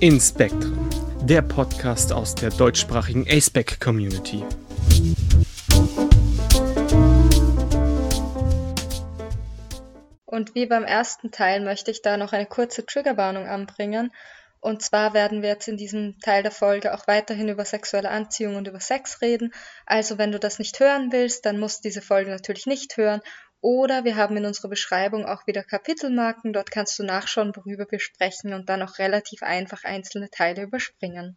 In Spectrum, der Podcast aus der deutschsprachigen ASPEC Community. Und wie beim ersten Teil möchte ich da noch eine kurze Triggerwarnung anbringen. Und zwar werden wir jetzt in diesem Teil der Folge auch weiterhin über sexuelle Anziehung und über Sex reden. Also wenn du das nicht hören willst, dann musst du diese Folge natürlich nicht hören. Oder wir haben in unserer Beschreibung auch wieder Kapitelmarken. Dort kannst du nachschauen, worüber wir sprechen und dann auch relativ einfach einzelne Teile überspringen.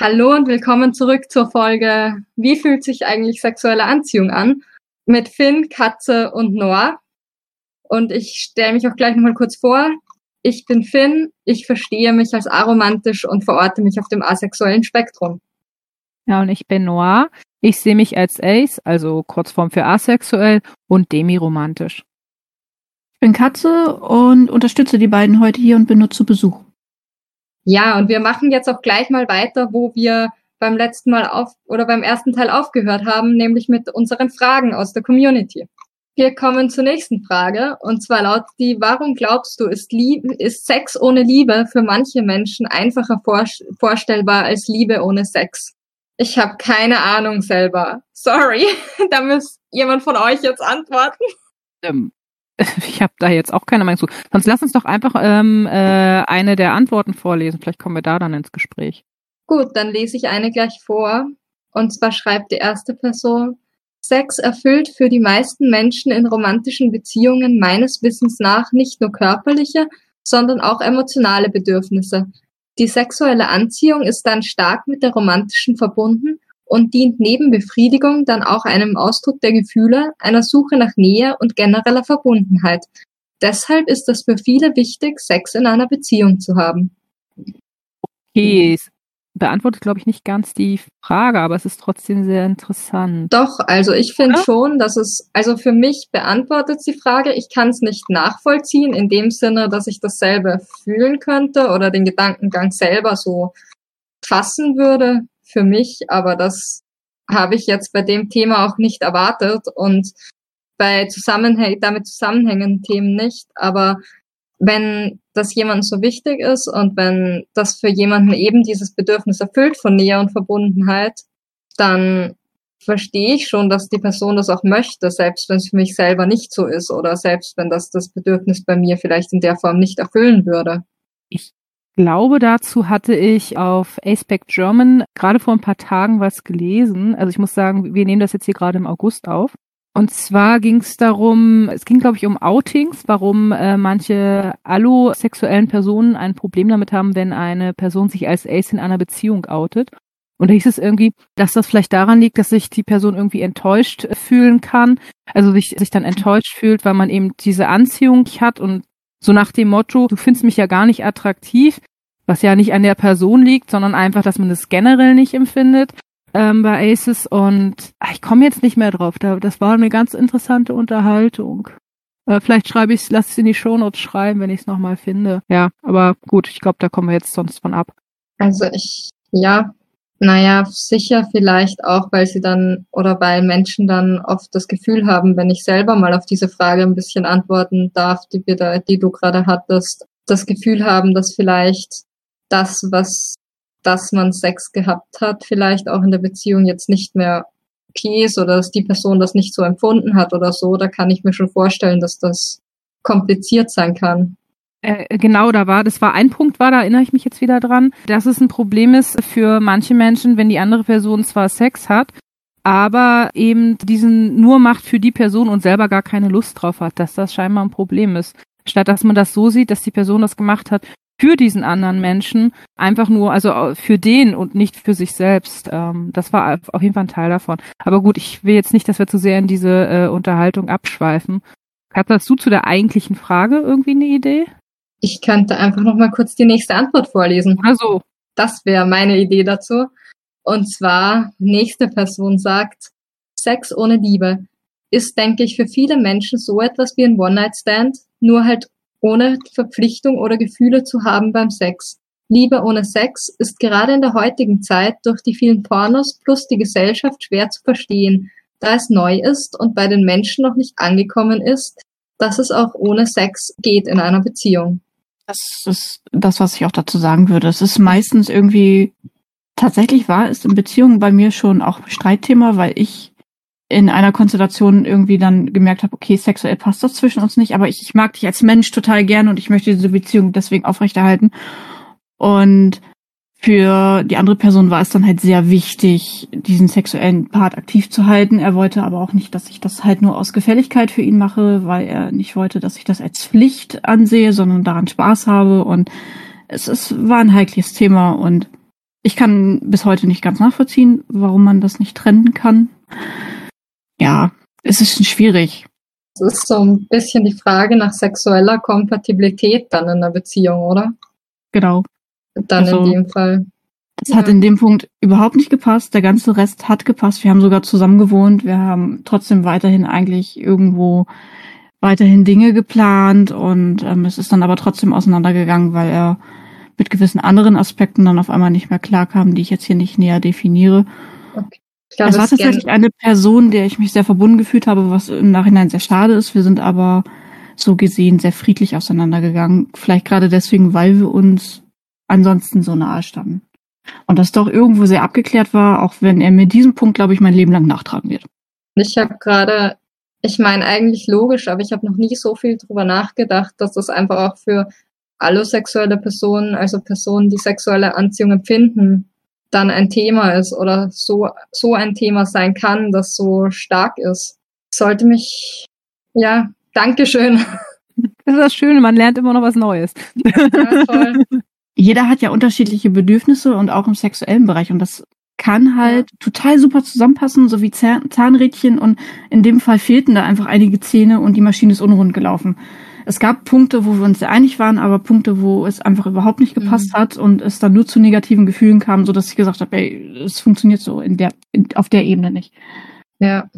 Hallo und willkommen zurück zur Folge Wie fühlt sich eigentlich sexuelle Anziehung an? Mit Finn, Katze und Noah. Und ich stelle mich auch gleich nochmal kurz vor. Ich bin Finn, ich verstehe mich als aromantisch und verorte mich auf dem asexuellen Spektrum. Ja, und ich bin Noah. Ich sehe mich als Ace, also Kurzform für asexuell und demiromantisch. Ich bin Katze und unterstütze die beiden heute hier und bin nur zu Besuch. Ja, und wir machen jetzt auch gleich mal weiter, wo wir beim letzten Mal auf oder beim ersten Teil aufgehört haben, nämlich mit unseren Fragen aus der Community. Wir kommen zur nächsten Frage und zwar lautet die, warum glaubst du, ist, Liebe, ist Sex ohne Liebe für manche Menschen einfacher vorstellbar als Liebe ohne Sex? Ich habe keine Ahnung selber. Sorry, da muss jemand von euch jetzt antworten. Ähm, ich habe da jetzt auch keine Meinung zu. Sonst lass uns doch einfach ähm, äh, eine der Antworten vorlesen. Vielleicht kommen wir da dann ins Gespräch. Gut, dann lese ich eine gleich vor. Und zwar schreibt die erste Person, Sex erfüllt für die meisten Menschen in romantischen Beziehungen meines Wissens nach nicht nur körperliche, sondern auch emotionale Bedürfnisse. Die sexuelle Anziehung ist dann stark mit der romantischen verbunden und dient neben Befriedigung dann auch einem Ausdruck der Gefühle, einer Suche nach Nähe und genereller Verbundenheit. Deshalb ist es für viele wichtig, Sex in einer Beziehung zu haben. Okay, beantwortet, glaube ich, nicht ganz die Frage, aber es ist trotzdem sehr interessant. Doch, also ich finde ja? schon, dass es, also für mich beantwortet die Frage, ich kann es nicht nachvollziehen, in dem Sinne, dass ich dasselbe fühlen könnte oder den Gedankengang selber so fassen würde für mich, aber das habe ich jetzt bei dem Thema auch nicht erwartet und bei Zusammenhäng damit zusammenhängenden Themen nicht, aber wenn das jemand so wichtig ist und wenn das für jemanden eben dieses Bedürfnis erfüllt von Nähe und Verbundenheit, dann verstehe ich schon, dass die Person das auch möchte, selbst wenn es für mich selber nicht so ist oder selbst wenn das das Bedürfnis bei mir vielleicht in der Form nicht erfüllen würde. Ich glaube, dazu hatte ich auf Aspect German gerade vor ein paar Tagen was gelesen. Also ich muss sagen, wir nehmen das jetzt hier gerade im August auf. Und zwar ging es darum, es ging, glaube ich, um Outings, warum äh, manche allosexuellen Personen ein Problem damit haben, wenn eine Person sich als Ace in einer Beziehung outet. Und da hieß es irgendwie, dass das vielleicht daran liegt, dass sich die Person irgendwie enttäuscht fühlen kann, also sich, sich dann enttäuscht fühlt, weil man eben diese Anziehung hat und so nach dem Motto, du findest mich ja gar nicht attraktiv, was ja nicht an der Person liegt, sondern einfach, dass man das generell nicht empfindet ähm, bei Aces und ach, ich komme jetzt nicht mehr drauf. Da, das war eine ganz interessante Unterhaltung. Äh, vielleicht schreibe ich es, lass es in die Shownotes schreiben, wenn ich es nochmal finde. Ja, aber gut, ich glaube, da kommen wir jetzt sonst von ab. Also ich, ja, naja, sicher vielleicht auch, weil sie dann oder weil Menschen dann oft das Gefühl haben, wenn ich selber mal auf diese Frage ein bisschen antworten darf, die, die du gerade hattest, das Gefühl haben, dass vielleicht das, was dass man Sex gehabt hat, vielleicht auch in der Beziehung jetzt nicht mehr okay ist oder dass die Person das nicht so empfunden hat oder so, da kann ich mir schon vorstellen, dass das kompliziert sein kann. Äh, genau, da war, das war ein Punkt, war, da erinnere ich mich jetzt wieder dran, dass es ein Problem ist für manche Menschen, wenn die andere Person zwar Sex hat, aber eben diesen nur macht für die Person und selber gar keine Lust drauf hat, dass das scheinbar ein Problem ist. Statt dass man das so sieht, dass die Person das gemacht hat für diesen anderen Menschen, einfach nur, also für den und nicht für sich selbst. Ähm, das war auf jeden Fall ein Teil davon. Aber gut, ich will jetzt nicht, dass wir zu sehr in diese äh, Unterhaltung abschweifen. Hast du zu der eigentlichen Frage irgendwie eine Idee? Ich könnte einfach noch mal kurz die nächste Antwort vorlesen. Also. Das wäre meine Idee dazu. Und zwar, nächste Person sagt, Sex ohne Liebe ist, denke ich, für viele Menschen so etwas wie ein One-Night-Stand, nur halt ohne Verpflichtung oder Gefühle zu haben beim Sex. Liebe ohne Sex ist gerade in der heutigen Zeit durch die vielen Pornos plus die Gesellschaft schwer zu verstehen, da es neu ist und bei den Menschen noch nicht angekommen ist, dass es auch ohne Sex geht in einer Beziehung. Das ist das, was ich auch dazu sagen würde. Es ist meistens irgendwie, tatsächlich war es in Beziehungen bei mir schon auch Streitthema, weil ich in einer Konstellation irgendwie dann gemerkt habe, okay, sexuell passt das zwischen uns nicht, aber ich, ich mag dich als Mensch total gern und ich möchte diese Beziehung deswegen aufrechterhalten. Und für die andere Person war es dann halt sehr wichtig, diesen sexuellen Part aktiv zu halten. Er wollte aber auch nicht, dass ich das halt nur aus Gefälligkeit für ihn mache, weil er nicht wollte, dass ich das als Pflicht ansehe, sondern daran Spaß habe. Und es, es war ein heikles Thema und ich kann bis heute nicht ganz nachvollziehen, warum man das nicht trennen kann. Ja, es ist schwierig. Es ist so ein bisschen die Frage nach sexueller Kompatibilität dann in der Beziehung, oder? Genau. Dann Also, in dem Fall. Das hat in dem Punkt überhaupt nicht gepasst. Der ganze Rest hat gepasst. Wir haben sogar zusammen gewohnt. Wir haben trotzdem weiterhin eigentlich irgendwo weiterhin Dinge geplant und ähm, es ist dann aber trotzdem auseinandergegangen, weil er mit gewissen anderen Aspekten dann auf einmal nicht mehr klarkam, die ich jetzt hier nicht näher definiere. Glaube, es war tatsächlich eine Person, der ich mich sehr verbunden gefühlt habe, was im Nachhinein sehr schade ist. Wir sind aber so gesehen sehr friedlich auseinandergegangen. Vielleicht gerade deswegen, weil wir uns ansonsten so nahe standen. Und das doch irgendwo sehr abgeklärt war, auch wenn er mir diesen Punkt, glaube ich, mein Leben lang nachtragen wird. Ich habe gerade, ich meine eigentlich logisch, aber ich habe noch nie so viel drüber nachgedacht, dass das einfach auch für allosexuelle Personen, also Personen, die sexuelle Anziehung empfinden, dann ein Thema ist oder so, so ein Thema sein kann, das so stark ist. Sollte mich, ja, Dankeschön. Das ist das Schöne, man lernt immer noch was Neues. Ja, toll. Jeder hat ja unterschiedliche Bedürfnisse und auch im sexuellen Bereich. Und das kann halt total super zusammenpassen, so wie Zahn Zahnrädchen. Und in dem Fall fehlten da einfach einige Zähne und die Maschine ist unrund gelaufen. Es gab Punkte, wo wir uns sehr einig waren, aber Punkte, wo es einfach überhaupt nicht gepasst hat und es dann nur zu negativen Gefühlen kam, so dass ich gesagt habe, ey, es funktioniert so in der, in, auf der Ebene nicht. Ja.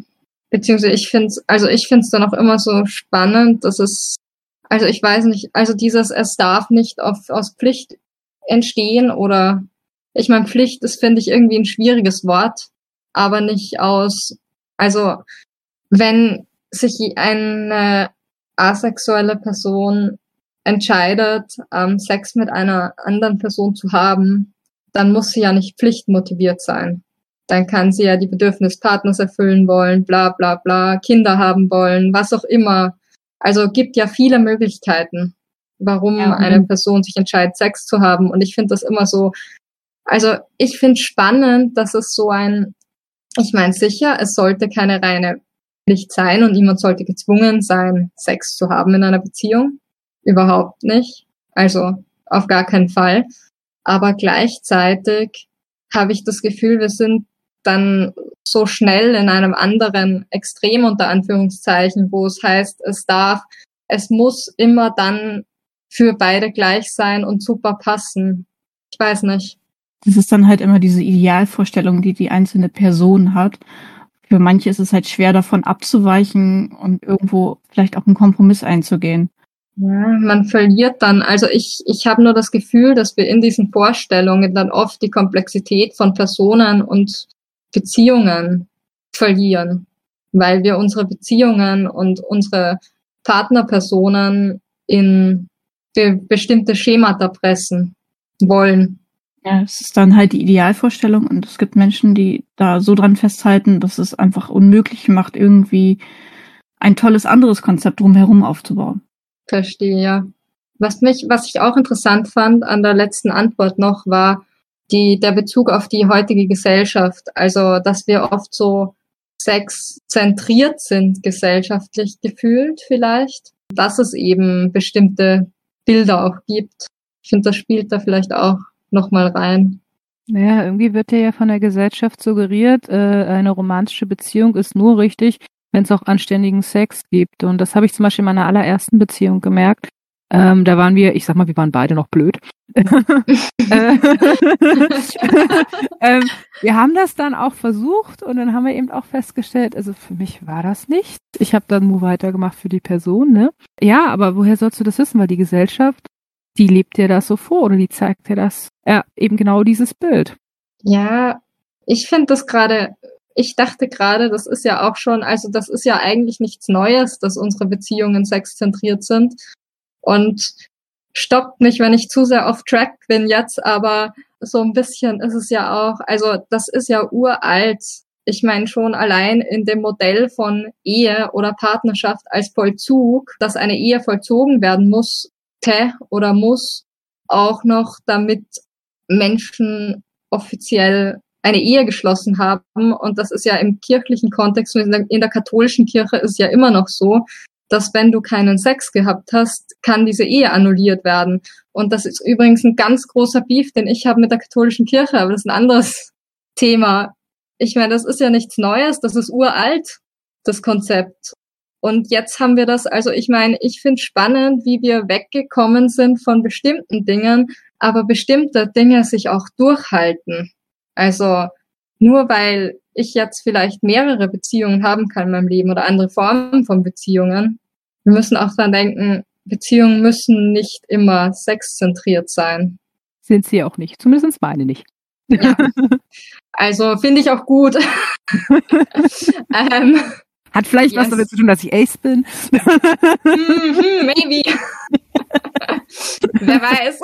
Beziehungsweise ich finde es, also ich finde es dann auch immer so spannend, dass es, also ich weiß nicht, also dieses, es darf nicht auf, aus Pflicht entstehen oder, ich meine, Pflicht ist, finde ich, irgendwie ein schwieriges Wort, aber nicht aus, also wenn sich eine asexuelle Person entscheidet, ähm, Sex mit einer anderen Person zu haben, dann muss sie ja nicht pflichtmotiviert sein dann kann sie ja die Bedürfnis Partners erfüllen wollen, bla bla bla, Kinder haben wollen, was auch immer. Also gibt ja viele Möglichkeiten, warum Ja, eine Person sich entscheidet, Sex zu haben. Und ich finde das immer so, also ich finde spannend, dass es so ein, ich meine sicher, es sollte keine reine Pflicht sein und niemand sollte gezwungen sein, Sex zu haben in einer Beziehung. Überhaupt nicht. Also auf gar keinen Fall. Aber gleichzeitig habe ich das Gefühl, wir sind dann so schnell in einem anderen Extrem unter Anführungszeichen, wo es heißt, es darf, es muss immer dann für beide gleich sein und super passen. Ich weiß nicht. Das ist dann halt immer diese Idealvorstellung, die die einzelne Person hat. Für manche ist es halt schwer davon abzuweichen und irgendwo vielleicht auch einen Kompromiss einzugehen. Ja, man verliert dann, also ich, ich habe nur das Gefühl, dass wir in diesen Vorstellungen dann oft die Komplexität von Personen und Beziehungen verlieren, weil wir unsere Beziehungen und unsere Partnerpersonen in be bestimmte Schemata pressen wollen. Ja, es ist dann halt die Idealvorstellung und es gibt Menschen, die da so dran festhalten, dass es einfach unmöglich macht, irgendwie ein tolles anderes Konzept drumherum aufzubauen. Verstehe, ja. Was mich, was ich auch interessant fand an der letzten Antwort noch, war die, der Bezug auf die heutige Gesellschaft. Also, dass wir oft so sexzentriert sind, gesellschaftlich gefühlt vielleicht. Dass es eben bestimmte Bilder auch gibt. Ich finde, das spielt da vielleicht auch nochmal rein. Naja, irgendwie wird dir ja von der Gesellschaft suggeriert, äh, eine romantische Beziehung ist nur richtig, wenn es auch anständigen Sex gibt. Und das habe ich zum Beispiel in meiner allerersten Beziehung gemerkt. Ähm, da waren wir, ich sag mal, wir waren beide noch blöd. Äh, ähm, wir haben das dann auch versucht und dann haben wir eben auch festgestellt, also für mich war das nicht. Ich habe dann nur weitergemacht für die Person, ne? Ja, aber woher sollst du das wissen? Weil die Gesellschaft, die lebt dir das so vor oder die zeigt dir das, ja, eben genau dieses Bild. Ja, ich finde das gerade, ich dachte gerade, das ist ja auch schon, also das ist ja eigentlich nichts Neues, dass unsere Beziehungen sexzentriert sind. Und stoppt mich, wenn ich zu sehr off track bin jetzt, aber so ein bisschen ist es ja auch, also das ist ja uralt. Ich meine schon allein in dem Modell von Ehe oder Partnerschaft als Vollzug, dass eine Ehe vollzogen werden muss, oder muss, auch noch damit Menschen offiziell eine Ehe geschlossen haben. Und das ist ja im kirchlichen Kontext, in der, in der katholischen Kirche ist ja immer noch so, dass wenn du keinen Sex gehabt hast, kann diese Ehe annulliert werden. Und das ist übrigens ein ganz großer Beef, den ich habe mit der katholischen Kirche, aber das ist ein anderes Thema. Ich meine, das ist ja nichts Neues, das ist uralt, das Konzept. Und jetzt haben wir das, also ich meine, ich finde spannend, wie wir weggekommen sind von bestimmten Dingen, aber bestimmte Dinge sich auch durchhalten. Also nur weil ich jetzt vielleicht mehrere Beziehungen haben kann in meinem Leben oder andere Formen von Beziehungen, wir müssen auch dran denken, Beziehungen müssen nicht immer sexzentriert sein. Sind sie auch nicht, zumindest meine nicht. Ja. Also finde ich auch gut. ähm, Hat vielleicht yes. was damit zu tun, dass ich Ace bin. mm maybe. Wer weiß.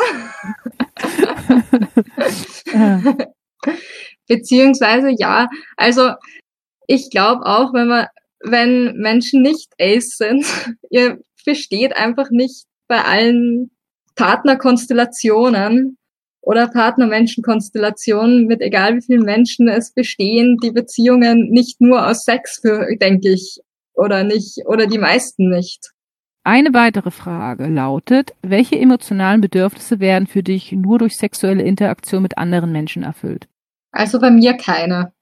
Beziehungsweise ja, also ich glaube auch, wenn man, wenn Menschen nicht Ace sind, ihr besteht einfach nicht bei allen Partnerkonstellationen oder Partnermenschenkonstellationen mit egal wie vielen Menschen es bestehen, die Beziehungen nicht nur aus Sex für, denke ich, oder nicht, oder die meisten nicht. Eine weitere Frage lautet, welche emotionalen Bedürfnisse werden für dich nur durch sexuelle Interaktion mit anderen Menschen erfüllt? Also bei mir keine.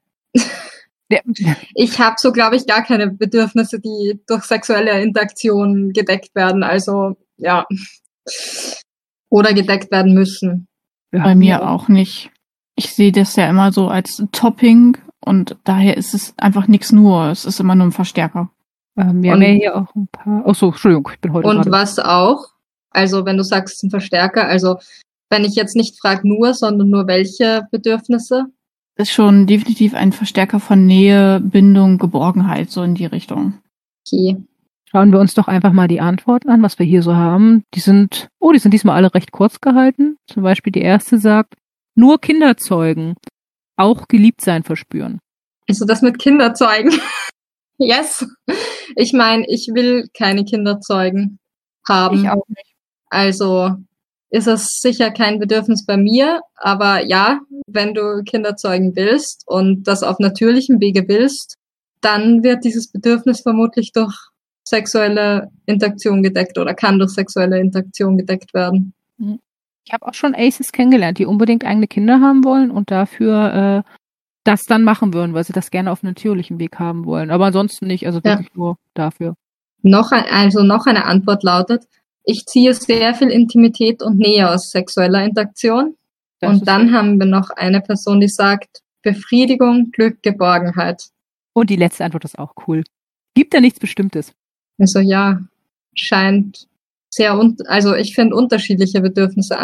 Ja. Ich habe so, glaube ich, gar keine Bedürfnisse, die durch sexuelle Interaktion gedeckt werden. Also ja. Oder gedeckt werden müssen. Bei mir auch nicht. Ich sehe das ja immer so als Topping und daher ist es einfach nichts nur. Es ist immer nur ein Verstärker. Ähm, wir und, haben ja hier auch ein paar. Ach so, Entschuldigung, ich bin heute. Und gerade. was auch? Also wenn du sagst, ein Verstärker, also wenn ich jetzt nicht frage nur, sondern nur welche Bedürfnisse? Ist schon definitiv ein Verstärker von Nähe, Bindung, Geborgenheit, so in die Richtung. Okay. Schauen wir uns doch einfach mal die Antworten an, was wir hier so haben. Die sind, oh, die sind diesmal alle recht kurz gehalten. Zum Beispiel die erste sagt, nur Kinder zeugen, auch geliebt sein verspüren. Also das mit Kinder zeugen. yes. Ich meine, ich will keine Kinder zeugen haben. Ich auch nicht. Also ist es sicher kein Bedürfnis bei mir, aber ja, wenn du Kinder zeugen willst und das auf natürlichem Wege willst, dann wird dieses Bedürfnis vermutlich durch sexuelle Interaktion gedeckt oder kann durch sexuelle Interaktion gedeckt werden. Mhm. Ich habe auch schon Aces kennengelernt, die unbedingt eigene Kinder haben wollen und dafür äh, das dann machen würden, weil sie das gerne auf natürlichem Weg haben wollen. Aber ansonsten nicht, also wirklich ja. nur dafür. Noch ein, also noch eine Antwort lautet, ich ziehe sehr viel Intimität und Nähe aus sexueller Interaktion. Das und dann gut. haben wir noch eine Person, die sagt, Befriedigung, Glück, Geborgenheit. Und die letzte Antwort ist auch cool. Gibt da nichts Bestimmtes? Also ja, scheint sehr, un also ich finde unterschiedliche Bedürfnisse.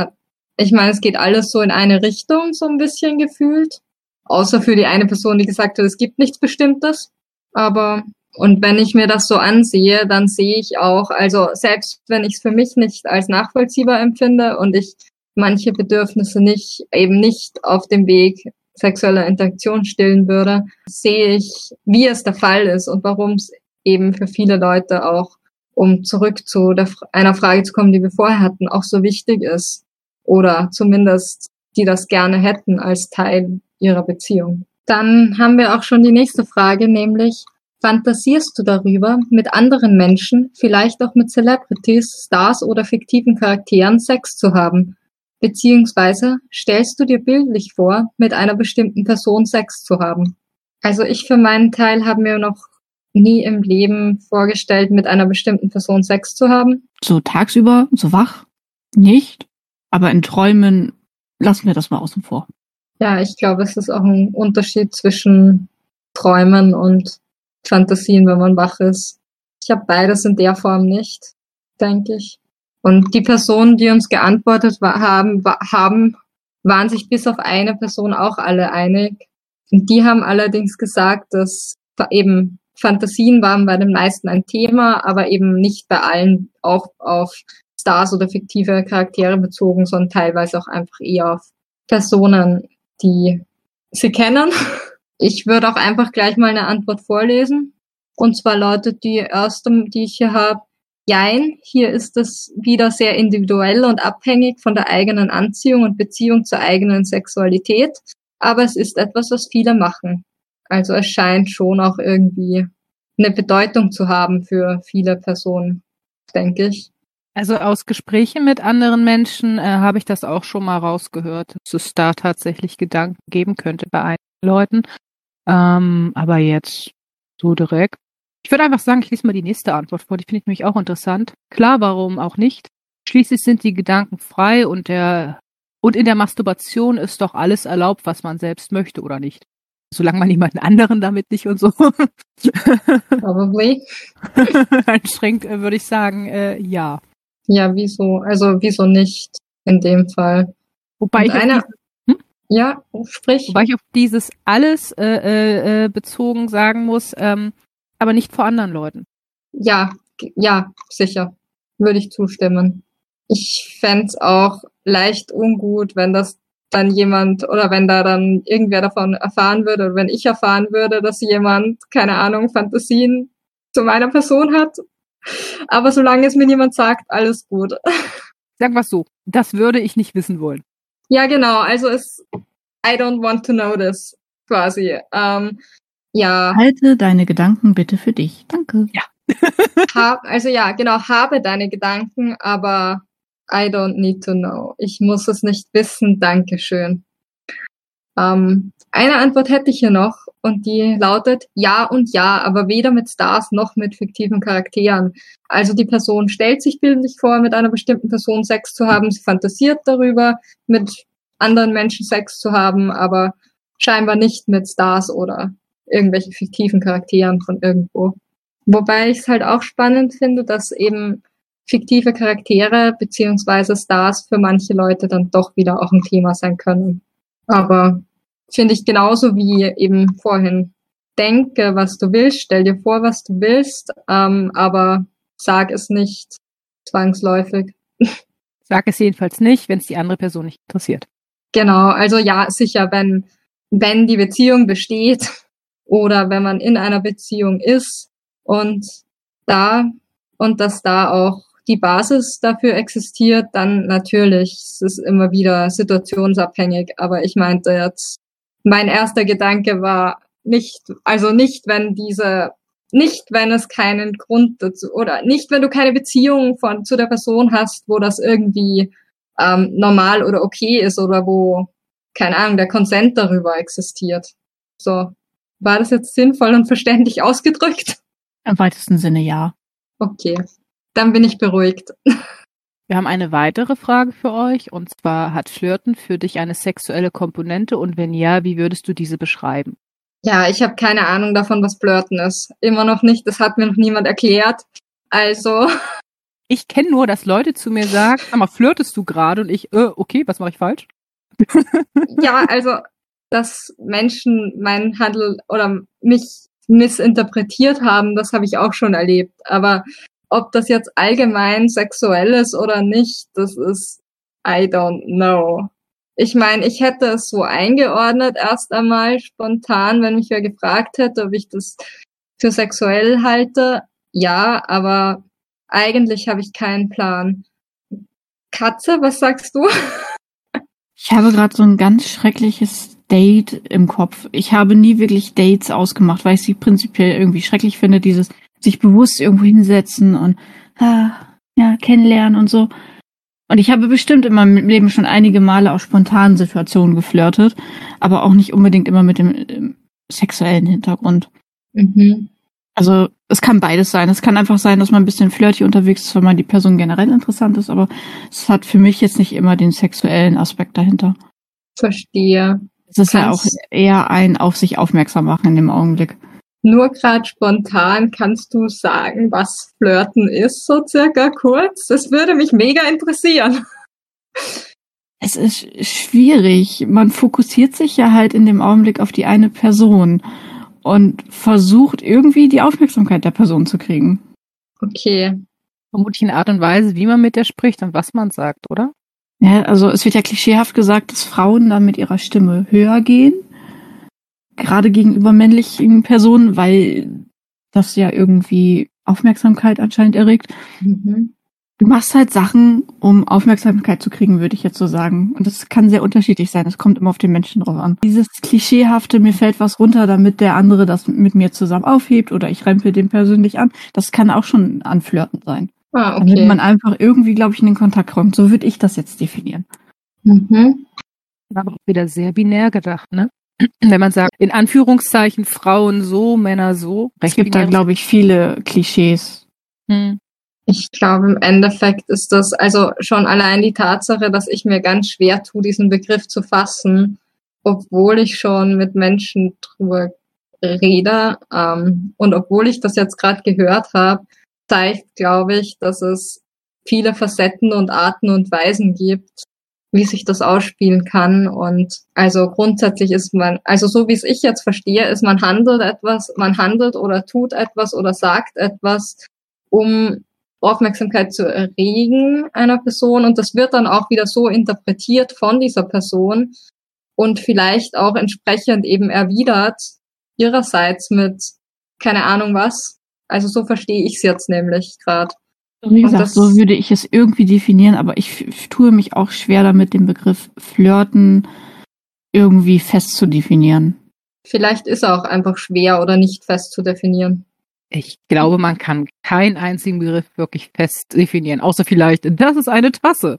Ich meine, es geht alles so in eine Richtung, so ein bisschen gefühlt. Außer für die eine Person, die gesagt hat, es gibt nichts Bestimmtes. Aber, und wenn ich mir das so ansehe, dann sehe ich auch, also selbst wenn ich es für mich nicht als nachvollziehbar empfinde und ich manche Bedürfnisse nicht, eben nicht auf dem Weg sexueller Interaktion stillen würde, sehe ich, wie es der Fall ist und warum es eben für viele Leute auch, um zurück zu der, einer Frage zu kommen, die wir vorher hatten, auch so wichtig ist. Oder zumindest die das gerne hätten als Teil ihrer Beziehung. Dann haben wir auch schon die nächste Frage, nämlich, fantasierst du darüber, mit anderen Menschen, vielleicht auch mit Celebrities, Stars oder fiktiven Charakteren Sex zu haben? Beziehungsweise stellst du dir bildlich vor, mit einer bestimmten Person Sex zu haben? Also ich für meinen Teil habe mir noch nie im Leben vorgestellt, mit einer bestimmten Person Sex zu haben. So tagsüber, so wach? Nicht. Aber in Träumen lassen wir das mal außen vor. Ja, ich glaube, es ist auch ein Unterschied zwischen Träumen und Fantasien, wenn man wach ist. Ich habe beides in der Form nicht, denke ich. Und die Personen, die uns geantwortet haben, haben, waren sich bis auf eine Person auch alle einig. Und die haben allerdings gesagt, dass eben Fantasien waren bei den meisten ein Thema, aber eben nicht bei allen auch auf Stars oder fiktive Charaktere bezogen, sondern teilweise auch einfach eher auf Personen, die sie kennen. Ich würde auch einfach gleich mal eine Antwort vorlesen. Und zwar lautet die erste, die ich hier habe, Jein, hier ist es wieder sehr individuell und abhängig von der eigenen Anziehung und Beziehung zur eigenen Sexualität, aber es ist etwas, was viele machen. Also es scheint schon auch irgendwie eine Bedeutung zu haben für viele Personen, denke ich. Also aus Gesprächen mit anderen Menschen äh, habe ich das auch schon mal rausgehört, dass es da tatsächlich Gedanken geben könnte bei einigen Leuten. Ähm, aber jetzt so direkt. Ich würde einfach sagen, ich lese mal die nächste Antwort vor. Die finde ich nämlich auch interessant. Klar, warum auch nicht? Schließlich sind die Gedanken frei und der und in der Masturbation ist doch alles erlaubt, was man selbst möchte oder nicht. Solange man jemanden anderen damit nicht und so. Probably. Einschränkt, äh, würde ich sagen, äh, ja. Ja, wieso? Also wieso nicht in dem Fall? Wobei ich, eine, hm? ja, sprich. Wobei ich auf dieses alles äh, äh, äh, bezogen sagen muss, ähm, aber nicht vor anderen Leuten. Ja, ja, sicher. Würde ich zustimmen. Ich fände auch leicht ungut, wenn das dann jemand oder wenn da dann irgendwer davon erfahren würde oder wenn ich erfahren würde, dass jemand, keine Ahnung, Fantasien zu meiner Person hat. Aber solange es mir niemand sagt, alles gut. Sag was so, das würde ich nicht wissen wollen. Ja, genau. Also es, I don't want to know this, quasi. Ähm, ja. Halte deine Gedanken bitte für dich. Danke. Ja. hab, also ja, genau, habe deine Gedanken, aber I don't need to know. Ich muss es nicht wissen. Dankeschön. Ähm, eine Antwort hätte ich hier noch und die lautet ja und ja, aber weder mit Stars noch mit fiktiven Charakteren. Also die Person stellt sich bildlich vor, mit einer bestimmten Person Sex zu haben, sie fantasiert darüber, mit anderen Menschen Sex zu haben, aber scheinbar nicht mit Stars oder irgendwelchen fiktiven Charakteren von irgendwo. Wobei ich es halt auch spannend finde, dass eben fiktive Charaktere beziehungsweise Stars für manche Leute dann doch wieder auch ein Thema sein können. Aber finde ich genauso wie eben vorhin. Denke, was du willst, stell dir vor, was du willst, ähm, aber sag es nicht zwangsläufig. Sag es jedenfalls nicht, wenn es die andere Person nicht interessiert. Genau, also ja, sicher, wenn, wenn die Beziehung besteht oder wenn man in einer Beziehung ist und da und dass da auch die Basis dafür existiert, dann natürlich, es ist immer wieder situationsabhängig. Aber ich meinte jetzt, mein erster Gedanke war nicht, also nicht, wenn diese, nicht, wenn es keinen Grund dazu, oder nicht, wenn du keine Beziehung von, zu der Person hast, wo das irgendwie ähm, normal oder okay ist oder wo, keine Ahnung, der Konsent darüber existiert. So. War das jetzt sinnvoll und verständlich ausgedrückt? Im weitesten Sinne ja. Okay. Dann bin ich beruhigt. Wir haben eine weitere Frage für euch und zwar hat Flirten für dich eine sexuelle Komponente und wenn ja, wie würdest du diese beschreiben? Ja, ich habe keine Ahnung davon, was Flirten ist. Immer noch nicht, das hat mir noch niemand erklärt. Also. Ich kenne nur, dass Leute zu mir sagen, sag mal, flirtest du gerade und ich, äh, okay, was mache ich falsch? ja, also, dass Menschen meinen Handel oder mich missinterpretiert haben, das habe ich auch schon erlebt. Aber ob das jetzt allgemein sexuell ist oder nicht, das ist I don't know. Ich meine, ich hätte es so eingeordnet erst einmal spontan, wenn mich wer gefragt hätte, ob ich das für sexuell halte. Ja, aber eigentlich habe ich keinen Plan. Katze, was sagst du? Ich habe gerade so ein ganz schreckliches Date im Kopf. Ich habe nie wirklich Dates ausgemacht, weil ich sie prinzipiell irgendwie schrecklich finde, dieses sich bewusst irgendwo hinsetzen und ah, ja, kennenlernen und so. Und ich habe bestimmt in meinem Leben schon einige Male aus spontanen Situationen geflirtet, aber auch nicht unbedingt immer mit dem, dem sexuellen Hintergrund. Mhm. Also es kann beides sein. Es kann einfach sein, dass man ein bisschen flirty unterwegs ist, wenn man die Person generell interessant ist, aber es hat für mich jetzt nicht immer den sexuellen Aspekt dahinter. Verstehe. Es ist ja auch eher ein auf sich aufmerksam machen in dem Augenblick. Nur gerade spontan kannst du sagen, was Flirten ist, so circa kurz? Das würde mich mega interessieren. Es ist schwierig. Man fokussiert sich ja halt in dem Augenblick auf die eine Person und versucht irgendwie die Aufmerksamkeit der Person zu kriegen. Okay. Vermutlich in Art und Weise, wie man mit der spricht und was man sagt, oder? Ja, also es wird ja klischeehaft gesagt, dass Frauen dann mit ihrer Stimme höher gehen. Gerade gegenüber männlichen Personen, weil das ja irgendwie Aufmerksamkeit anscheinend erregt. Mhm. Du machst halt Sachen, um Aufmerksamkeit zu kriegen, würde ich jetzt so sagen. Und das kann sehr unterschiedlich sein. Das kommt immer auf den Menschen drauf an. Dieses klischeehafte, mir fällt was runter, damit der andere das mit mir zusammen aufhebt oder ich rempel den persönlich an, das kann auch schon anflirten sein. Ah, Damit okay. man einfach irgendwie, glaube ich, in den Kontakt kommt. So würde ich das jetzt definieren. Mhm. Aber auch wieder sehr binär gedacht, ne? Wenn man sagt, in Anführungszeichen Frauen so, Männer so. Es gibt da, glaube ich, viele Klischees. Hm. Ich glaube, im Endeffekt ist das also schon allein die Tatsache, dass ich mir ganz schwer tue, diesen Begriff zu fassen, obwohl ich schon mit Menschen drüber rede ähm, und obwohl ich das jetzt gerade gehört habe, zeigt, glaube ich, dass es viele Facetten und Arten und Weisen gibt, wie sich das ausspielen kann. Und also grundsätzlich ist man, also so wie es ich jetzt verstehe, ist man handelt etwas, man handelt oder tut etwas oder sagt etwas, um Aufmerksamkeit zu erregen einer Person und das wird dann auch wieder so interpretiert von dieser Person und vielleicht auch entsprechend eben erwidert ihrerseits mit keine Ahnung was. Also so verstehe ich es jetzt nämlich gerade. Wie gesagt, so würde ich es irgendwie definieren, aber ich, ich tue mich auch schwer damit, den Begriff Flirten irgendwie fest zu definieren. Vielleicht ist er auch einfach schwer oder nicht fest zu definieren. Ich glaube, man kann keinen einzigen Begriff wirklich fest definieren, außer vielleicht, das ist eine Tasse.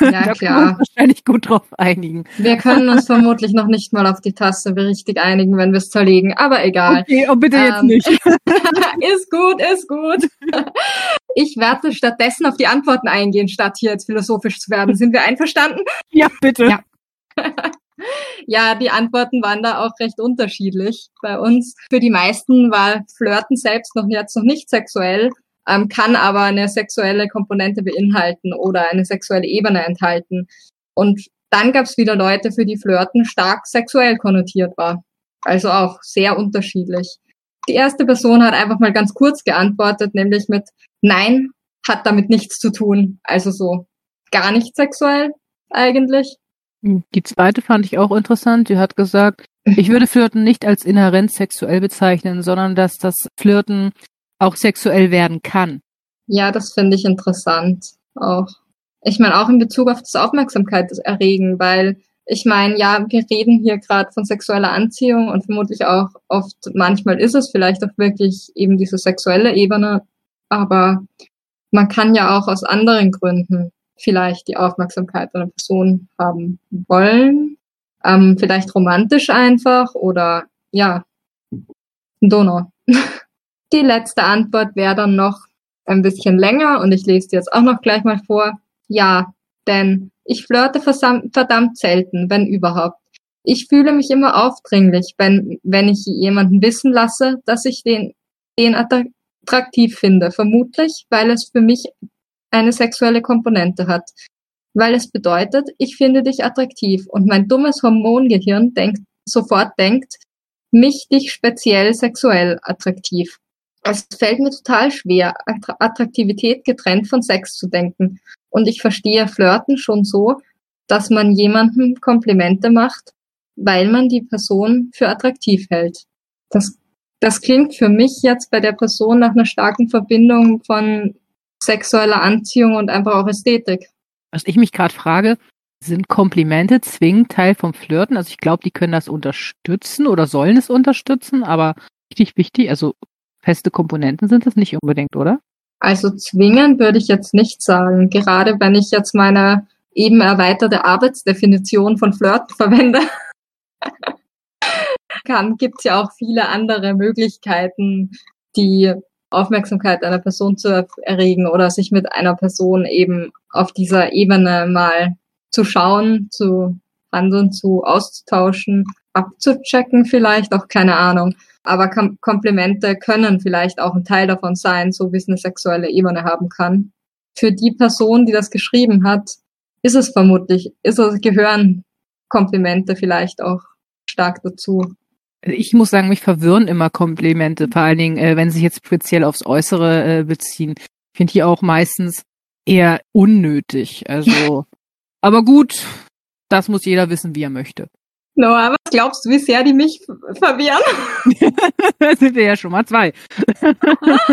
Ja, klar. uns wahrscheinlich gut drauf einigen. Wir können uns vermutlich noch nicht mal auf die Tasse richtig einigen, wenn wir es zerlegen, aber egal. Okay, oh bitte jetzt Ähm, nicht. ist gut, ist gut. Ich werde stattdessen auf die Antworten eingehen, statt hier jetzt philosophisch zu werden. Sind wir einverstanden? Ja, bitte. Ja. Ja, die Antworten waren da auch recht unterschiedlich bei uns. Für die meisten war Flirten selbst noch jetzt noch nicht sexuell, ähm, kann aber eine sexuelle Komponente beinhalten oder eine sexuelle Ebene enthalten. Und dann gab es wieder Leute, für die Flirten stark sexuell konnotiert war. Also auch sehr unterschiedlich. Die erste Person hat einfach mal ganz kurz geantwortet, nämlich mit Nein, hat damit nichts zu tun. Also so gar nicht sexuell eigentlich. Die zweite fand ich auch interessant. Die hat gesagt, ich würde Flirten nicht als inhärent sexuell bezeichnen, sondern dass das Flirten auch sexuell werden kann. Ja, das finde ich interessant auch. Ich meine auch in Bezug auf das Aufmerksamkeit erregen, weil ich meine, ja, wir reden hier gerade von sexueller Anziehung und vermutlich auch oft, manchmal ist es vielleicht auch wirklich eben diese sexuelle Ebene, aber man kann ja auch aus anderen Gründen vielleicht die Aufmerksamkeit einer Person haben wollen, ähm, vielleicht romantisch einfach oder ja, Donau. Die letzte Antwort wäre dann noch ein bisschen länger und ich lese die jetzt auch noch gleich mal vor. Ja, denn ich flirte verdammt selten, wenn überhaupt. Ich fühle mich immer aufdringlich, wenn, wenn ich jemanden wissen lasse, dass ich den, den attra- attraktiv finde. Vermutlich, weil es für mich eine sexuelle Komponente hat. Weil es bedeutet, ich finde dich attraktiv und mein dummes Hormongehirn denkt, sofort denkt, mich dich speziell sexuell attraktiv. Es fällt mir total schwer, Attra- Attraktivität getrennt von Sex zu denken. Und ich verstehe Flirten schon so, dass man jemandem Komplimente macht, weil man die Person für attraktiv hält. Das, das klingt für mich jetzt bei der Person nach einer starken Verbindung von sexueller Anziehung und einfach auch Ästhetik. Was ich mich gerade frage, sind Komplimente zwingend Teil vom Flirten? Also ich glaube, die können das unterstützen oder sollen es unterstützen, aber richtig wichtig, also feste Komponenten sind das nicht unbedingt, oder? Also zwingen würde ich jetzt nicht sagen, gerade wenn ich jetzt meine eben erweiterte Arbeitsdefinition von Flirten verwende. kann, gibt's ja auch viele andere Möglichkeiten, die Aufmerksamkeit einer Person zu er- erregen oder sich mit einer Person eben auf dieser Ebene mal zu schauen, zu handeln, zu auszutauschen, abzuchecken vielleicht, auch keine Ahnung. Aber Kom Komplimente können vielleicht auch ein Teil davon sein, so wie es eine sexuelle Ebene haben kann. Für die Person, die das geschrieben hat, ist es vermutlich, ist es, gehören Komplimente vielleicht auch stark dazu. Also Ich muss sagen, mich verwirren immer Komplimente, vor allen Dingen, äh, wenn sie sich jetzt speziell aufs Äußere äh, beziehen. finde die auch meistens eher unnötig. Also, aber gut, das muss jeder wissen, wie er möchte. Noah, was glaubst du, wie sehr die mich verwirren? da sind wir ja schon mal zwei.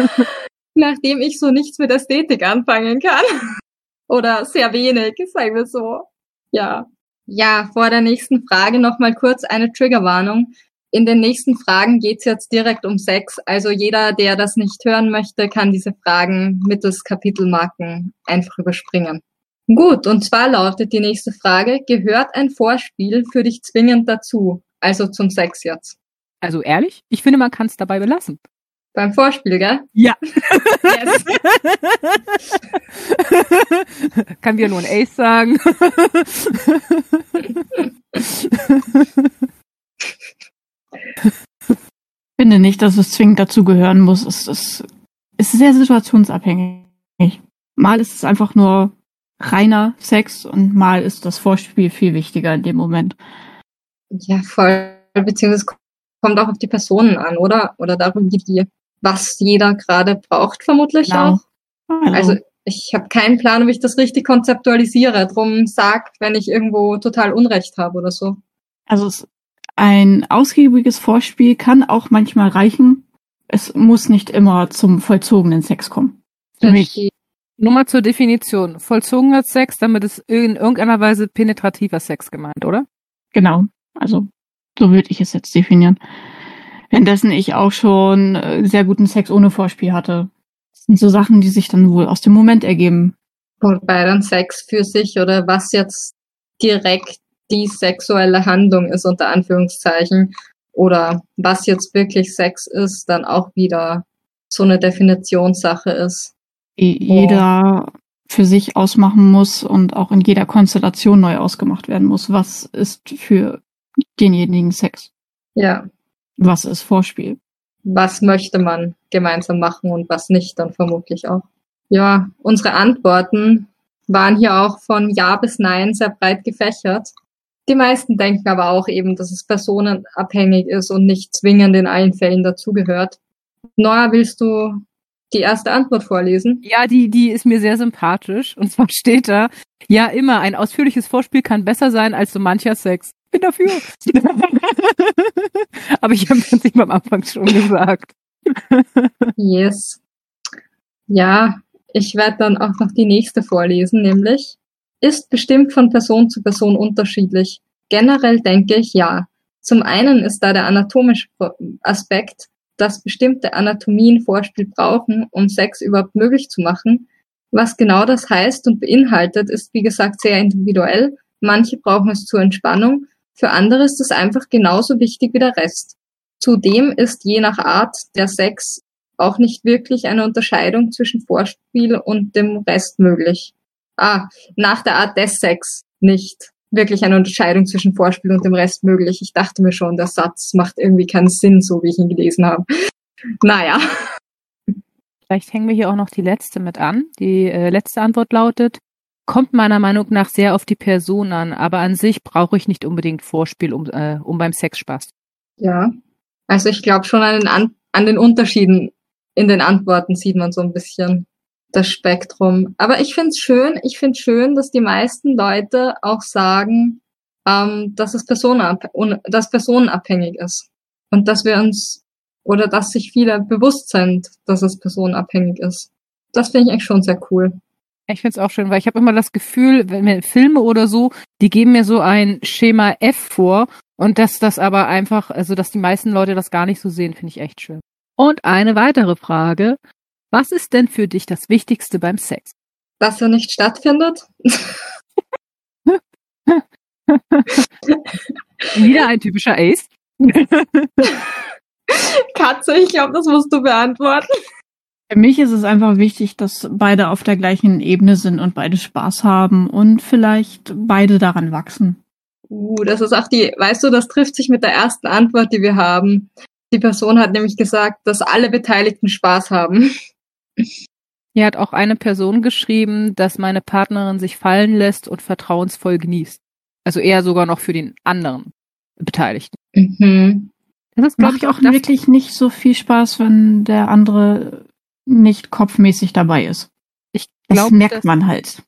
Nachdem ich so nichts mit Ästhetik anfangen kann. Oder sehr wenig, sagen wir so. Ja. Ja, vor der nächsten Frage nochmal kurz eine Triggerwarnung. In den nächsten Fragen geht's jetzt direkt um Sex. Also jeder, der das nicht hören möchte, kann diese Fragen mittels Kapitelmarken einfach überspringen. Gut, und zwar lautet die nächste Frage, gehört ein Vorspiel für dich zwingend dazu? Also zum Sex jetzt. Also ehrlich, ich finde, man kann es dabei belassen. Beim Vorspiel, gell? Ja. Yes. kann wir nur ein Ace sagen. Ich finde nicht, dass es zwingend dazugehören muss. Es ist, es ist sehr situationsabhängig. Mal ist es einfach nur reiner Sex und mal ist das Vorspiel viel wichtiger in dem Moment. Ja, voll. Beziehungsweise kommt auch auf die Personen an, oder? Oder darum, wie die, was jeder gerade braucht, vermutlich genau. auch. Also, also ich habe keinen Plan, wie ich das richtig konzeptualisiere. Drum sag, wenn ich irgendwo total Unrecht habe oder so. Also ein ausgiebiges Vorspiel kann auch manchmal reichen. Es muss nicht immer zum vollzogenen Sex kommen. Für mich nur mal zur Definition. Vollzogener Sex, damit ist in irgendeiner Weise penetrativer Sex gemeint, oder? Genau. Also, so würde ich es jetzt definieren. Währenddessen ich auch schon äh, sehr guten Sex ohne Vorspiel hatte. Das sind so Sachen, die sich dann wohl aus dem Moment ergeben. Wobei dann Sex für sich oder was jetzt direkt die sexuelle Handlung ist, unter Anführungszeichen, oder was jetzt wirklich Sex ist, dann auch wieder so eine Definitionssache ist jeder oh. für sich ausmachen muss und auch in jeder Konstellation neu ausgemacht werden muss. Was ist für denjenigen Sex? Ja. Was ist Vorspiel? Was möchte man gemeinsam machen und was nicht, dann vermutlich auch. Ja, unsere Antworten waren hier auch von Ja bis Nein sehr breit gefächert. Die meisten denken aber auch eben, dass es personenabhängig ist und nicht zwingend in allen Fällen dazugehört. Noah, willst du die erste Antwort vorlesen? Ja, die, die ist mir sehr sympathisch. Und zwar steht da, ja immer, ein ausführliches Vorspiel kann besser sein als so mancher Sex. Bin dafür. Aber ich habe es Prinzip am Anfang schon gesagt. yes. Ja, ich werde dann auch noch die nächste vorlesen, nämlich ist bestimmt von Person zu Person unterschiedlich. Generell denke ich ja. Zum einen ist da der anatomische Aspekt, dass bestimmte Anatomien Vorspiel brauchen, um Sex überhaupt möglich zu machen. Was genau das heißt und beinhaltet, ist wie gesagt sehr individuell. Manche brauchen es zur Entspannung, für andere ist es einfach genauso wichtig wie der Rest. Zudem ist je nach Art der Sex auch nicht wirklich eine Unterscheidung zwischen Vorspiel und dem Rest möglich. Ah, nach der Art des Sex nicht wirklich eine Unterscheidung zwischen Vorspiel und dem Rest möglich. Ich dachte mir schon, der Satz macht irgendwie keinen Sinn, so wie ich ihn gelesen habe. Naja. Vielleicht hängen wir hier auch noch die letzte mit an. Die äh, letzte Antwort lautet, kommt meiner Meinung nach sehr auf die Person an, aber an sich brauche ich nicht unbedingt Vorspiel, um, äh, um beim Sex Spaß. Ja, also ich glaube schon an den, an, an den Unterschieden in den Antworten sieht man so ein bisschen das Spektrum. Aber ich finde es schön, ich finde schön, dass die meisten Leute auch sagen, ähm, dass es personenab dass personenabhängig ist. Und dass wir uns oder dass sich viele bewusst sind, dass es personenabhängig ist. Das finde ich eigentlich schon sehr cool. Ich finde es auch schön, weil ich habe immer das Gefühl, wenn mir Filme oder so, die geben mir so ein Schema F vor und dass das aber einfach, also dass die meisten Leute das gar nicht so sehen, finde ich echt schön. Und eine weitere Frage. Was ist denn für dich das Wichtigste beim Sex? Dass er nicht stattfindet. Wieder ein typischer Ace. Katze, ich glaube, das musst du beantworten. Für mich ist es einfach wichtig, dass beide auf der gleichen Ebene sind und beide Spaß haben und vielleicht beide daran wachsen. Uh, das ist auch die, weißt du, das trifft sich mit der ersten Antwort, die wir haben. Die Person hat nämlich gesagt, dass alle Beteiligten Spaß haben. Hier hat auch eine Person geschrieben, dass meine Partnerin sich fallen lässt und vertrauensvoll genießt. Also eher sogar noch für den anderen Beteiligten. Mhm. Das ist, glaube ich, auch wirklich nicht so viel Spaß, wenn der andere nicht kopfmäßig dabei ist. Ich Das glaube, merkt man halt.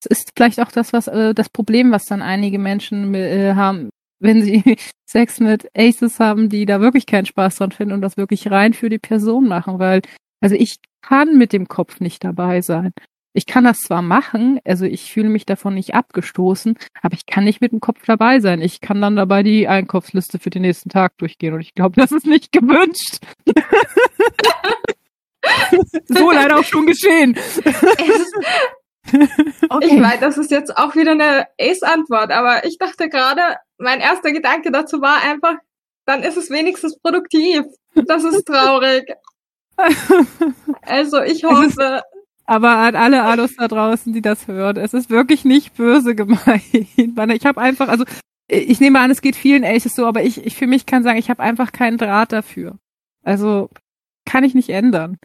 Es ist vielleicht auch das, was äh, das Problem, was dann einige Menschen äh, haben, wenn sie Sex mit Aces haben, die da wirklich keinen Spaß dran finden und das wirklich rein für die Person machen, weil also ich kann mit dem Kopf nicht dabei sein. Ich kann das zwar machen, also ich fühle mich davon nicht abgestoßen, aber ich kann nicht mit dem Kopf dabei sein. Ich kann dann dabei die Einkaufsliste für den nächsten Tag durchgehen und ich glaube, das ist nicht gewünscht. so leider auch schon geschehen. Ich weiß, das ist jetzt auch wieder eine Ace-Antwort, aber ich dachte gerade, mein erster Gedanke dazu war einfach, dann ist es wenigstens produktiv. Das ist traurig. Also ich hoffe, Aber an alle Ados da draußen, die das hören, es ist wirklich nicht böse gemeint. Ich habe einfach, also ich nehme an, es geht vielen Aces so, aber ich, ich für mich kann sagen, ich habe einfach keinen Draht dafür. Also kann ich nicht ändern.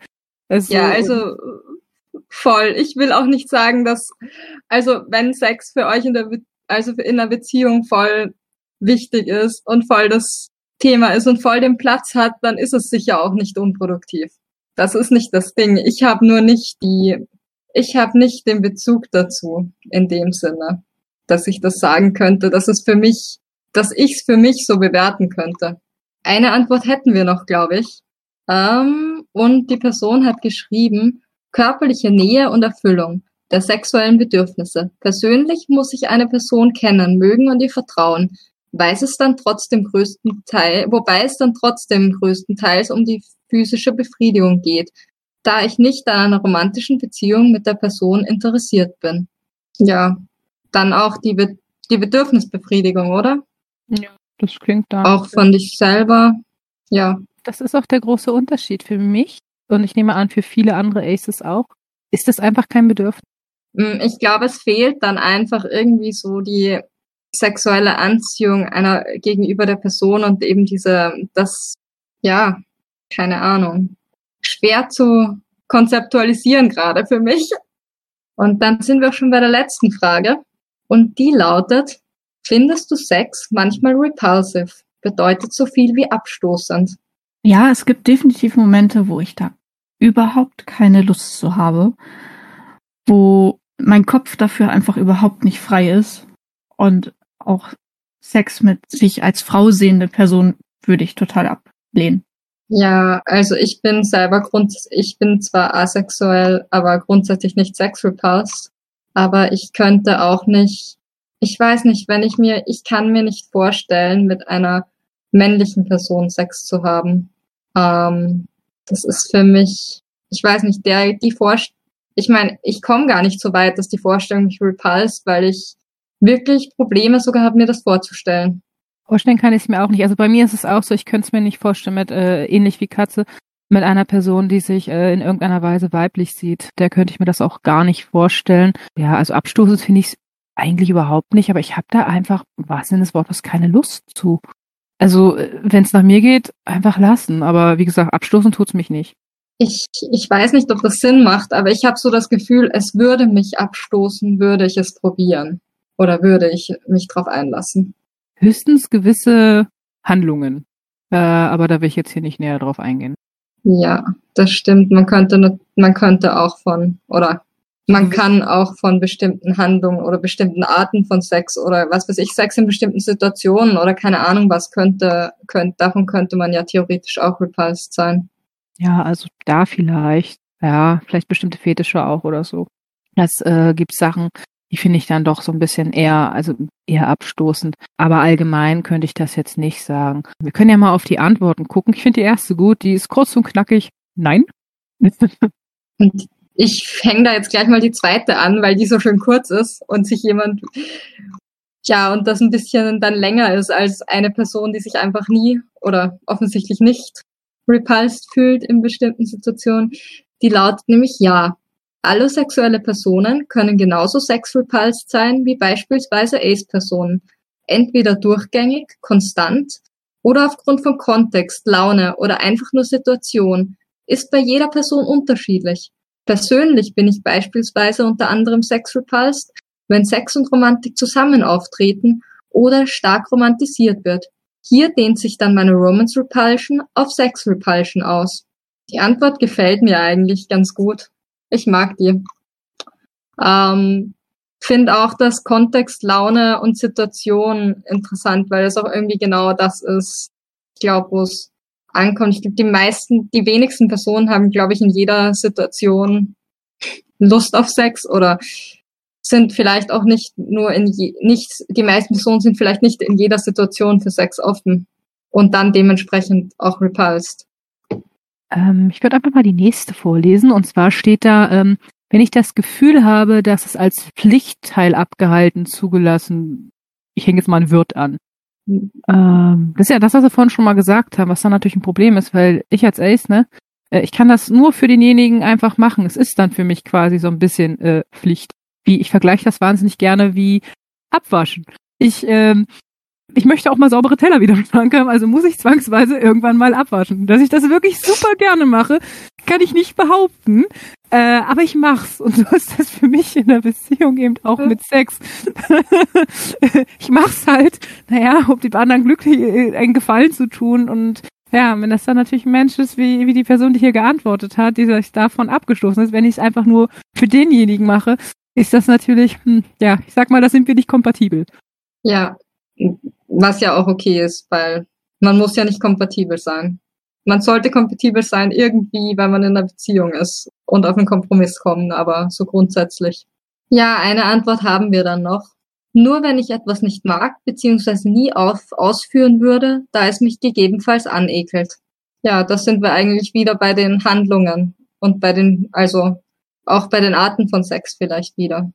Also, ja, also voll. Ich will auch nicht sagen, dass, also wenn Sex für euch in der, also in einer Beziehung voll wichtig ist und voll das Thema ist und voll den Platz hat, dann ist es sicher auch nicht unproduktiv. Das ist nicht das Ding. Ich habe nur nicht die, ich habe nicht den Bezug dazu in dem Sinne, dass ich das sagen könnte, dass es für mich, dass ich es für mich so bewerten könnte. Eine Antwort hätten wir noch, glaube ich. Ähm, und die Person hat geschrieben, körperliche Nähe und Erfüllung der sexuellen Bedürfnisse. Persönlich muss ich eine Person kennen, mögen und ihr vertrauen. Weiß es dann trotzdem größten Teil, wobei es dann trotzdem größtenteils um die physische Befriedigung geht, da ich nicht an einer romantischen Beziehung mit der Person interessiert bin. Ja, dann auch die, Be die Bedürfnisbefriedigung, oder? ja, das klingt da. Auch von dich selber. Ja, Das ist auch der große Unterschied für mich und ich nehme an, für viele andere Aces auch. Ist das einfach kein Bedürfnis? Mm, Ich glaube, es fehlt dann einfach irgendwie so die sexuelle Anziehung einer gegenüber der Person und eben diese, das, ja, keine Ahnung, schwer zu konzeptualisieren gerade für mich. Und dann sind wir schon bei der letzten Frage. Und die lautet, findest du Sex manchmal repulsive? Bedeutet so viel wie abstoßend. Ja, es gibt definitiv Momente, wo ich da überhaupt keine Lust zu habe, wo mein Kopf dafür einfach überhaupt nicht frei ist und auch Sex mit sich als Frau sehende Person würde ich total ablehnen. Ja, also ich bin selber grund, ich bin zwar asexuell, aber grundsätzlich nicht sexrepulsed. Aber ich könnte auch nicht, ich weiß nicht, wenn ich mir, ich kann mir nicht vorstellen, mit einer männlichen Person Sex zu haben. Ähm, das ist für mich, ich weiß nicht, der, die Vorstellung, ich meine, ich komme gar nicht so weit, dass die Vorstellung mich repulst, weil ich wirklich Probleme sogar habe, mir das vorzustellen. Vorstellen kann ich es mir auch nicht. Also bei mir ist es auch so, ich könnte es mir nicht vorstellen mit, äh, ähnlich wie Katze, mit einer Person, die sich äh, in irgendeiner Weise weiblich sieht. Der könnte ich mir das auch gar nicht vorstellen. Ja, also abstoßend finde ich es eigentlich überhaupt nicht, aber ich habe da einfach, im wahrsten Sinne des Wortes, keine Lust zu. Also, wenn es nach mir geht, einfach lassen. Aber wie gesagt, abstoßen tut's mich nicht. Ich, ich weiß nicht, ob das Sinn macht, aber ich habe so das Gefühl, es würde mich abstoßen, würde ich es probieren. Oder würde ich mich drauf einlassen. Höchstens gewisse Handlungen. Äh, aber da will ich jetzt hier nicht näher drauf eingehen. Ja, das stimmt. Man könnte, man könnte auch von, oder man kann auch von bestimmten Handlungen oder bestimmten Arten von Sex oder was weiß ich, Sex in bestimmten Situationen oder keine Ahnung was könnte, könnte, davon könnte man ja theoretisch auch repulsed sein. Ja, also da vielleicht. Ja, vielleicht bestimmte Fetische auch oder so. Das äh, gibt Sachen, die finde ich dann doch so ein bisschen eher, also eher abstoßend. Aber allgemein könnte ich das jetzt nicht sagen. Wir können ja mal auf die Antworten gucken. Ich finde die erste gut, die ist kurz und knackig. Nein. Und ich hänge da jetzt gleich mal die zweite an, weil die so schön kurz ist und sich jemand, ja, und das ein bisschen dann länger ist als eine Person, die sich einfach nie oder offensichtlich nicht repulsed fühlt in bestimmten Situationen. Die lautet nämlich ja. Alle sexuelle Personen können genauso sexrepulsed sein wie beispielsweise Ace-Personen. Entweder durchgängig, konstant oder aufgrund von Kontext, Laune oder einfach nur Situation. Ist bei jeder Person unterschiedlich. Persönlich bin ich beispielsweise unter anderem sexrepulsed, wenn Sex und Romantik zusammen auftreten oder stark romantisiert wird. Hier dehnt sich dann meine Romance Repulsion auf Sex Repulsion aus. Die Antwort gefällt mir eigentlich ganz gut. Ich mag die. Ähm, Finde auch das Kontext, Laune und Situation interessant, weil es auch irgendwie genau das ist, ich glaube, wo es ankommt. Ich glaube, die meisten, die wenigsten Personen haben, glaube ich, in jeder Situation Lust auf Sex oder sind vielleicht auch nicht nur in je, nicht, die meisten Personen sind vielleicht nicht in jeder Situation für Sex offen und dann dementsprechend auch repulsed. Ähm, ich würde einfach mal die nächste vorlesen. Und zwar steht da, ähm, wenn ich das Gefühl habe, dass es als Pflichtteil abgehalten, zugelassen, ich hänge jetzt mal ein Wirt an. Mhm. Ähm, das ist ja das, was wir vorhin schon mal gesagt haben, was dann natürlich ein Problem ist, weil ich als Ace, ne, äh, ich kann das nur für denjenigen einfach machen. Es ist dann für mich quasi so ein bisschen äh, Pflicht. Wie ich vergleiche das wahnsinnig gerne wie Abwaschen. Ich ähm, ich möchte auch mal saubere Teller wieder im Schrank haben, also muss ich zwangsweise irgendwann mal abwaschen. Dass ich das wirklich super gerne mache, kann ich nicht behaupten. Äh, aber ich mach's. Und so ist das für mich in der Beziehung eben auch mit Sex. ich mach's halt, naja, um dem anderen glücklich äh, einen Gefallen zu tun. Und ja, wenn das dann natürlich ein Mensch ist, wie, wie die Person, die hier geantwortet hat, die sich davon abgestoßen ist, wenn ich es einfach nur für denjenigen mache, ist das natürlich, hm, ja, ich sag mal, da sind wir nicht kompatibel. Ja, was ja auch okay ist, weil man muss ja nicht kompatibel sein. Man sollte kompatibel sein irgendwie, wenn man in einer Beziehung ist und auf einen Kompromiss kommen, aber so grundsätzlich. Ja, eine Antwort haben wir dann noch. Nur wenn ich etwas nicht mag, beziehungsweise nie auf, ausführen würde, da es mich gegebenenfalls anekelt. Ja, das sind wir eigentlich wieder bei den Handlungen und bei den, also auch bei den Arten von Sex vielleicht wieder.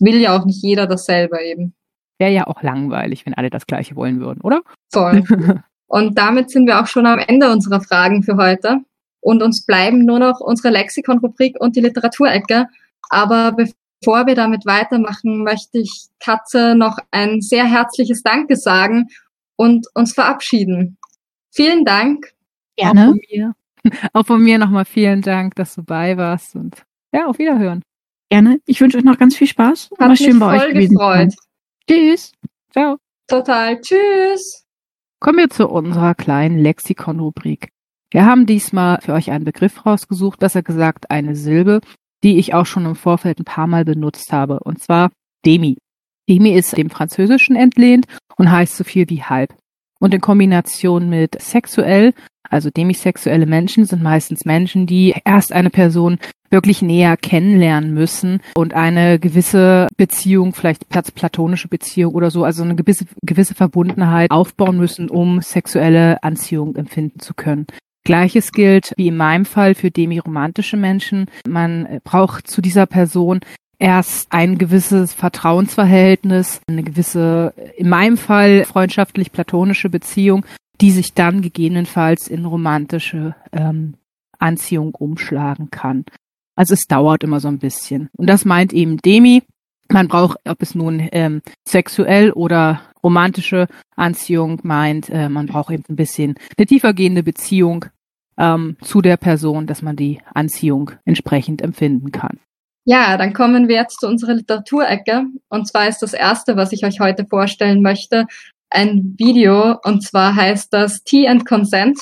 Will ja auch nicht jeder dasselbe eben. Wäre ja auch langweilig, wenn alle das Gleiche wollen würden, oder? Voll. Und damit sind wir auch schon am Ende unserer Fragen für heute. Und uns bleiben nur noch unsere Lexikon-Rubrik und die Literaturecke. Aber bevor wir damit weitermachen, möchte ich Katze noch ein sehr herzliches Danke sagen und uns verabschieden. Vielen Dank. Gerne. Auch von mir, auch von mir nochmal vielen Dank, dass du bei warst und ja, auf Wiederhören. Gerne. Ich wünsche euch noch ganz viel Spaß. Hat War schön bei euch gewesen. Tschüss. Ciao. Total. Tschüss. Kommen wir zu unserer kleinen Lexikon-Rubrik. Wir haben diesmal für euch einen Begriff rausgesucht, besser gesagt eine Silbe, die ich auch schon im Vorfeld ein paar Mal benutzt habe, und zwar Demi. Demi ist dem Französischen entlehnt und heißt so viel wie halb. Und in Kombination mit sexuell, also demisexuelle Menschen sind meistens Menschen, die erst eine Person wirklich näher kennenlernen müssen und eine gewisse Beziehung, vielleicht platonische Beziehung oder so, also eine gewisse, gewisse Verbundenheit aufbauen müssen, um sexuelle Anziehung empfinden zu können. Gleiches gilt wie in meinem Fall für demiromantische Menschen. Man braucht zu dieser Person erst ein gewisses Vertrauensverhältnis, eine gewisse, in meinem Fall freundschaftlich-platonische Beziehung, die sich dann gegebenenfalls in romantische ähm, Anziehung umschlagen kann. Also es dauert immer so ein bisschen. Und das meint eben Demi. Man braucht, ob es nun ähm, sexuell oder romantische Anziehung meint, äh, man braucht eben ein bisschen eine tiefergehende Beziehung ähm, zu der Person, dass man die Anziehung entsprechend empfinden kann. Ja, dann kommen wir jetzt zu unserer Literaturecke. Und zwar ist das erste, was ich euch heute vorstellen möchte, ein Video. Und zwar heißt das Tea and Consent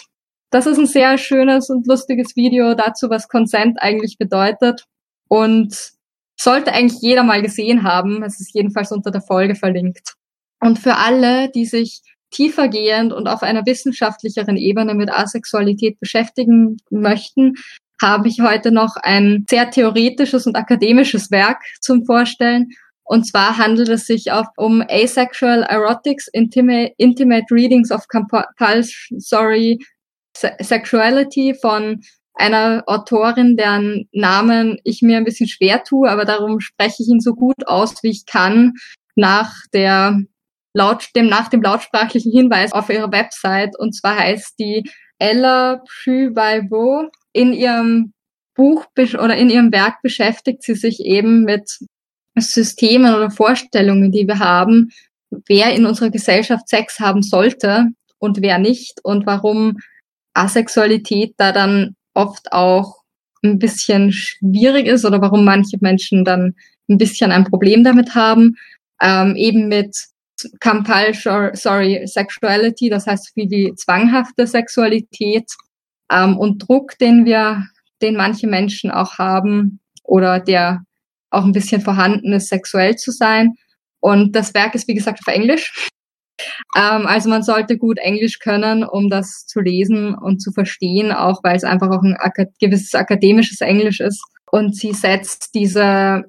das ist ein sehr schönes und lustiges Video dazu, was Consent eigentlich bedeutet und sollte eigentlich jeder mal gesehen haben. Es ist jedenfalls unter der Folge verlinkt. Und für alle, die sich tiefergehend und auf einer wissenschaftlicheren Ebene mit Asexualität beschäftigen möchten, habe ich heute noch ein sehr theoretisches und akademisches Werk zum Vorstellen. Und zwar handelt es sich auch um Asexual Erotics, Intimate, Intimate Readings of Compulsory Sexuality von einer Autorin, deren Namen ich mir ein bisschen schwer tue, aber darum spreche ich ihn so gut aus, wie ich kann, nach der laut, dem, nach dem lautsprachlichen Hinweis auf ihrer Website. Und zwar heißt die Ella Pübaibo. In ihrem Buch oder in ihrem Werk beschäftigt sie sich eben mit Systemen oder Vorstellungen, die wir haben, wer in unserer Gesellschaft Sex haben sollte und wer nicht und warum Asexualität da dann oft auch ein bisschen schwierig ist oder warum manche Menschen dann ein bisschen ein Problem damit haben, ähm, eben mit Compulsory sorry, Sexuality, das heißt wie die zwanghafte Sexualität ähm, und Druck, den wir, den manche Menschen auch haben oder der auch ein bisschen vorhanden ist, sexuell zu sein. Und das Werk ist, wie gesagt, auf Englisch. Ähm, also man sollte gut Englisch können, um das zu lesen und zu verstehen, auch weil es einfach auch ein gewisses akademisches Englisch ist. Und sie setzt diese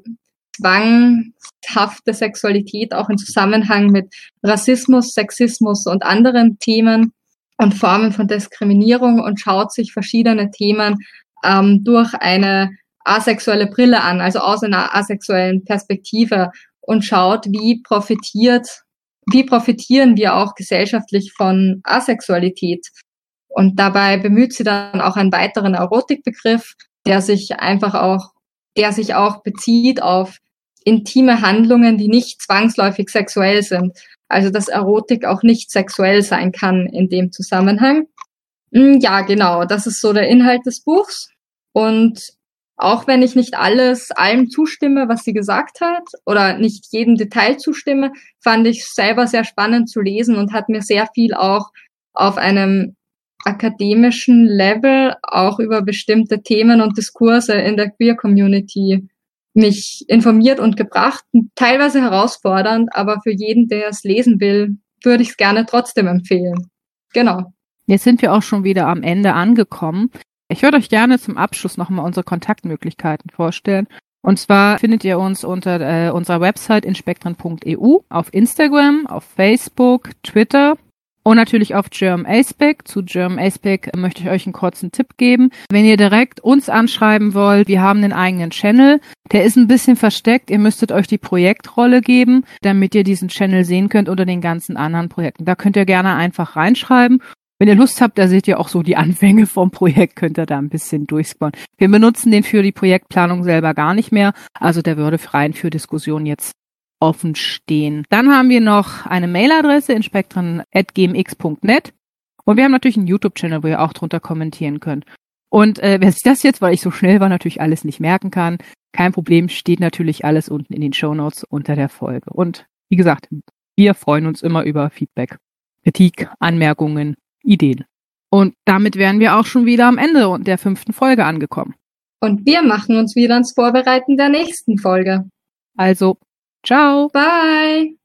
zwanghafte Sexualität auch in Zusammenhang mit Rassismus, Sexismus und anderen Themen und Formen von Diskriminierung und schaut sich verschiedene Themen ähm, durch eine asexuelle Brille an, also aus einer asexuellen Perspektive und schaut, wie profitiert, wie profitieren wir auch gesellschaftlich von Asexualität. Und dabei bemüht sie dann auch einen weiteren Erotikbegriff, der sich einfach auch, der sich auch bezieht auf intime Handlungen, die nicht zwangsläufig sexuell sind. Also dass Erotik auch nicht sexuell sein kann in dem Zusammenhang. Hm, ja, genau, das ist so der Inhalt des Buchs. Und auch wenn ich nicht alles allem zustimme, was sie gesagt hat, oder nicht jedem Detail zustimme, fand ich selber sehr spannend zu lesen und hat mir sehr viel auch auf einem akademischen Level auch über bestimmte Themen und Diskurse in der Queer Community mich informiert und gebracht, teilweise herausfordernd, aber für jeden, der es lesen will, würde ich es gerne trotzdem empfehlen. Genau. Jetzt sind wir auch schon wieder am Ende angekommen. Ich würde euch gerne zum Abschluss nochmal unsere Kontaktmöglichkeiten vorstellen. Und zwar findet ihr uns unter äh, unserer Website inspektren.eu auf Instagram, auf Facebook, Twitter und natürlich auf German Aspec. Zu German Aspec möchte ich euch einen kurzen Tipp geben. Wenn ihr direkt uns anschreiben wollt, wir haben einen eigenen Channel. Der ist ein bisschen versteckt. Ihr müsstet euch die Projektrolle geben, damit ihr diesen Channel sehen könnt unter den ganzen anderen Projekten. Da könnt ihr gerne einfach reinschreiben wenn ihr Lust habt, da seht ihr auch so die Anfänge vom Projekt, könnt ihr da ein bisschen durchscrollen. Wir benutzen den für die Projektplanung selber gar nicht mehr, also der würde rein für Diskussionen jetzt offen stehen. Dann haben wir noch eine Mailadresse in spektren.gmx.net und wir haben natürlich einen YouTube-Channel, wo ihr auch drunter kommentieren könnt. Und äh, wer sich das jetzt, weil ich so schnell war, natürlich alles nicht merken kann, kein Problem, steht natürlich alles unten in den Show Notes unter der Folge. Und wie gesagt, wir freuen uns immer über Feedback, Kritik, Anmerkungen, Ideen. Und damit wären wir auch schon wieder am Ende der fünften Folge angekommen. Und wir machen uns wieder ans Vorbereiten der nächsten Folge. Also, ciao. Bye.